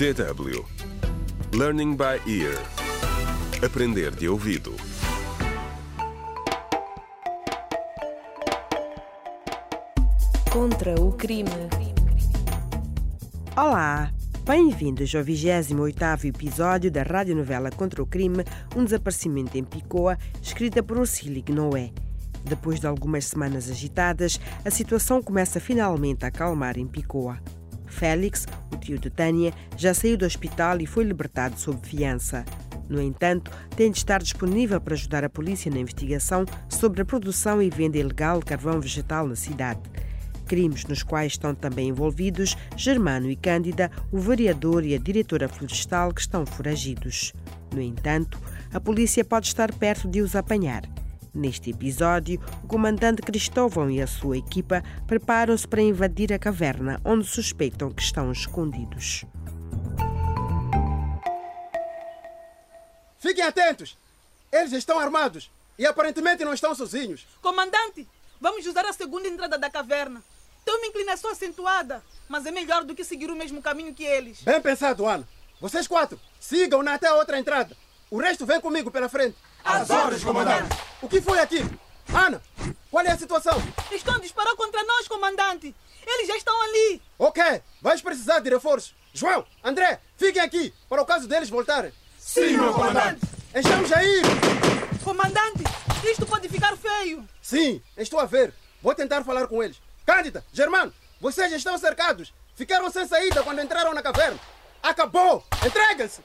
DW Learning by Ear Aprender de ouvido Contra o crime. Olá! Bem-vindos ao 28º episódio da radionovela Contra o Crime, um desaparecimento em Picoa, escrita por Ursílio Noé. Depois de algumas semanas agitadas, a situação começa finalmente a acalmar em Picoa. Félix, o tio de Tânia, já saiu do hospital e foi libertado sob fiança. No entanto, tem de estar disponível para ajudar a polícia na investigação sobre a produção e venda ilegal de carvão vegetal na cidade crimes nos quais estão também envolvidos Germano e Cândida, o vereador e a diretora florestal que estão foragidos. No entanto, a polícia pode estar perto de os apanhar. Neste episódio, o comandante Cristóvão e a sua equipa preparam-se para invadir a caverna onde suspeitam que estão escondidos. Fiquem atentos! Eles estão armados e aparentemente não estão sozinhos. Comandante, vamos usar a segunda entrada da caverna. Tem uma inclinação acentuada, mas é melhor do que seguir o mesmo caminho que eles. Bem pensado, Ana. Vocês quatro, sigam-na até a outra entrada. O resto vem comigo pela frente. Às ordens, comandante. O que foi aqui? Ana, qual é a situação? Estão a disparar contra nós, comandante. Eles já estão ali. Ok, vais precisar de reforços. João, André, fiquem aqui para o caso deles voltarem. Sim, meu comandante. Estamos aí. Comandante, isto pode ficar feio. Sim, estou a ver. Vou tentar falar com eles. Cândida, Germano, vocês estão cercados. Ficaram sem saída quando entraram na caverna. Acabou! Entreguem-se!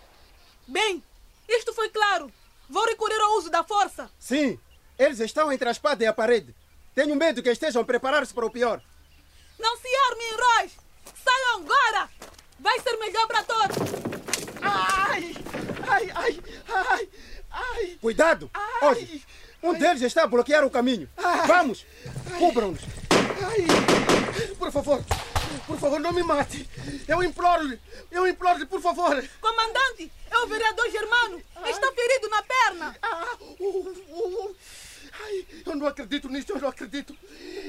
Bem, isto foi claro. Vou recorrer ao uso da força. Sim, eles estão entre a espada e a parede. Tenho medo que estejam a preparar-se para o pior. Não se armem, heróis! Saiam agora! Vai ser melhor para todos! Ai! Ai, ai, ai, ai! Cuidado! Hoje, um deles está a bloquear o caminho. Vamos! Cubram-nos! Ai! Por favor, por favor, não me mate. Eu imploro-lhe, eu imploro-lhe, por favor. Comandante, é o vereador Germano. Está ferido na perna. Ah, uh, uh, ai, eu não acredito nisso, eu não acredito.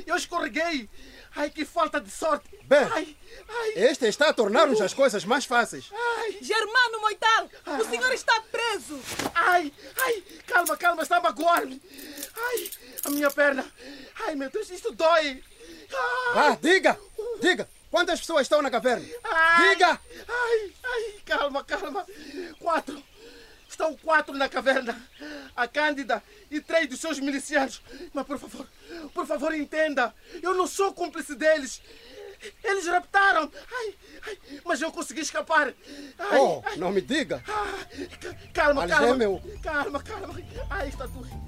Eu escorreguei. Ai, que falta de sorte. Bem, ai, ai. este está a tornar-nos as coisas mais fáceis. Ai, Germano Moital, o senhor está preso. ai, ai, calma, calma, está a magoar-me. Ai, a minha perna. Ai, meu Deus, isto dói. Ai, Ah, diga! Diga! Quantas pessoas estão na caverna? ai, Diga! Ai, ai, calma, calma. Quatro. Estão quatro na caverna. A Cândida e três dos seus milicianos. Mas por favor, por favor, entenda. Eu não sou cúmplice deles. Eles raptaram. Ai, ai, mas eu consegui escapar. Ai, Oh, ai, não me diga! ca- calma, Mas calma. é meu. Calma, calma. Ai, está doendo.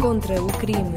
Contra o crime.